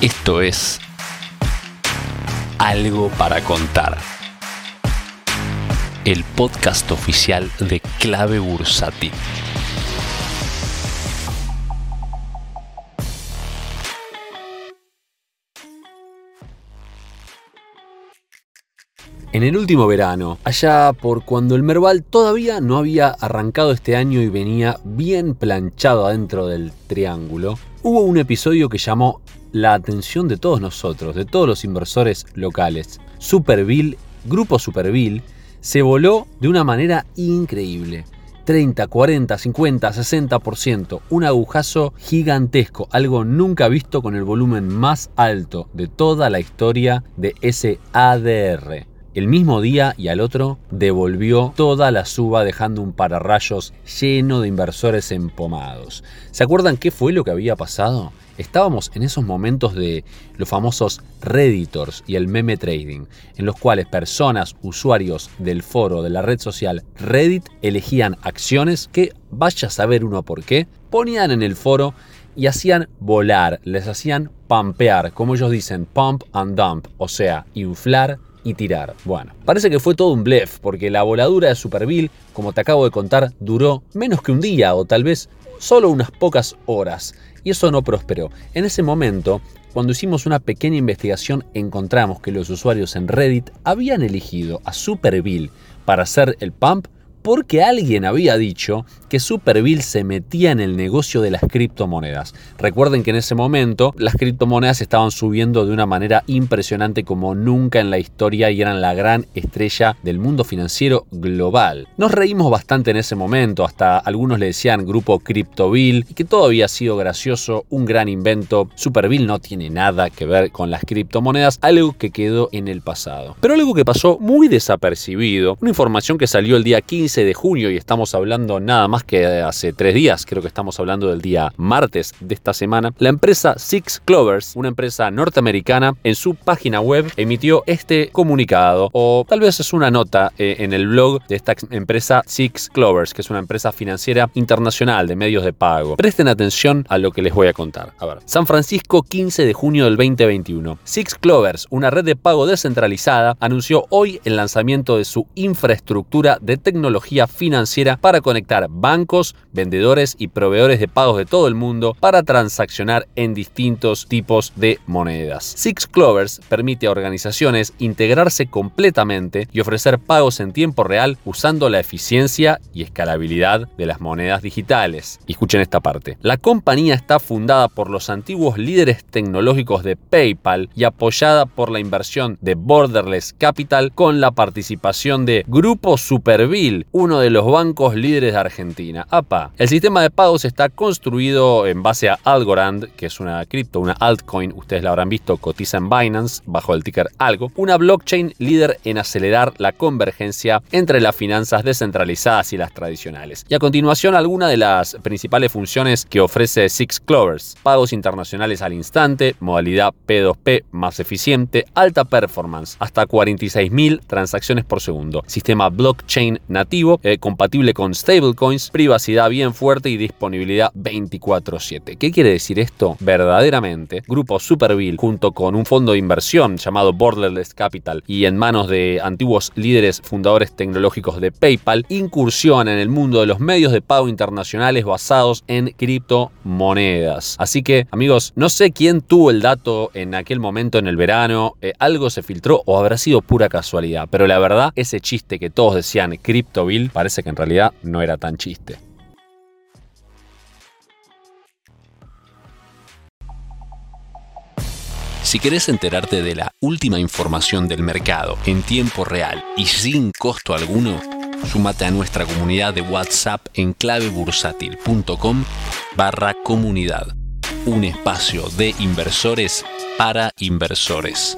Esto es Algo para contar. El podcast oficial de Clave Bursátil. En el último verano, allá por cuando el Merval todavía no había arrancado este año y venía bien planchado adentro del triángulo, hubo un episodio que llamó la atención de todos nosotros, de todos los inversores locales. Superville, Grupo Superville, se voló de una manera increíble. 30, 40, 50, 60%, un agujazo gigantesco, algo nunca visto con el volumen más alto de toda la historia de ese ADR. El mismo día y al otro devolvió toda la suba dejando un pararrayos lleno de inversores empomados. ¿Se acuerdan qué fue lo que había pasado? Estábamos en esos momentos de los famosos Redditors y el meme trading, en los cuales personas, usuarios del foro de la red social Reddit elegían acciones que, vaya a saber uno por qué, ponían en el foro y hacían volar, les hacían pampear, como ellos dicen, pump and dump, o sea, inflar y tirar. Bueno, parece que fue todo un blef, porque la voladura de Superville, como te acabo de contar, duró menos que un día o tal vez solo unas pocas horas. Y eso no prosperó. En ese momento, cuando hicimos una pequeña investigación, encontramos que los usuarios en Reddit habían elegido a Superville para hacer el pump porque alguien había dicho que Superville se metía en el negocio de las criptomonedas. Recuerden que en ese momento las criptomonedas estaban subiendo de una manera impresionante como nunca en la historia y eran la gran estrella del mundo financiero global. Nos reímos bastante en ese momento, hasta algunos le decían grupo CryptoVille y que todo había sido gracioso, un gran invento. Superville no tiene nada que ver con las criptomonedas, algo que quedó en el pasado. Pero algo que pasó muy desapercibido, una información que salió el día 15 de junio y estamos hablando nada más que hace tres días, creo que estamos hablando del día martes de esta semana, la empresa Six Clovers, una empresa norteamericana, en su página web emitió este comunicado o tal vez es una nota eh, en el blog de esta empresa Six Clovers, que es una empresa financiera internacional de medios de pago. Presten atención a lo que les voy a contar. A ver, San Francisco 15 de junio del 2021. Six Clovers, una red de pago descentralizada, anunció hoy el lanzamiento de su infraestructura de tecnología financiera para conectar bancos, vendedores y proveedores de pagos de todo el mundo para transaccionar en distintos tipos de monedas. Six Clovers permite a organizaciones integrarse completamente y ofrecer pagos en tiempo real usando la eficiencia y escalabilidad de las monedas digitales. escuchen esta parte. La compañía está fundada por los antiguos líderes tecnológicos de PayPal y apoyada por la inversión de Borderless Capital con la participación de Grupo Superville, uno de los bancos líderes de Argentina. APA. El sistema de pagos está construido en base a Algorand, que es una cripto, una altcoin, ustedes la habrán visto, cotiza en Binance bajo el ticker Algo, una blockchain líder en acelerar la convergencia entre las finanzas descentralizadas y las tradicionales. Y a continuación algunas de las principales funciones que ofrece Six Clovers. Pagos internacionales al instante, modalidad P2P más eficiente, alta performance, hasta 46.000 transacciones por segundo, sistema blockchain nativo, eh, compatible con stablecoins, privacidad bien fuerte y disponibilidad 24/7. ¿Qué quiere decir esto? Verdaderamente, Grupo Superville, junto con un fondo de inversión llamado Borderless Capital y en manos de antiguos líderes fundadores tecnológicos de PayPal, incursionan en el mundo de los medios de pago internacionales basados en criptomonedas. Así que, amigos, no sé quién tuvo el dato en aquel momento en el verano, eh, algo se filtró o habrá sido pura casualidad, pero la verdad, ese chiste que todos decían Parece que en realidad no era tan chiste. Si querés enterarte de la última información del mercado en tiempo real y sin costo alguno, súmate a nuestra comunidad de WhatsApp en clavebursátil.com barra comunidad, un espacio de inversores para inversores.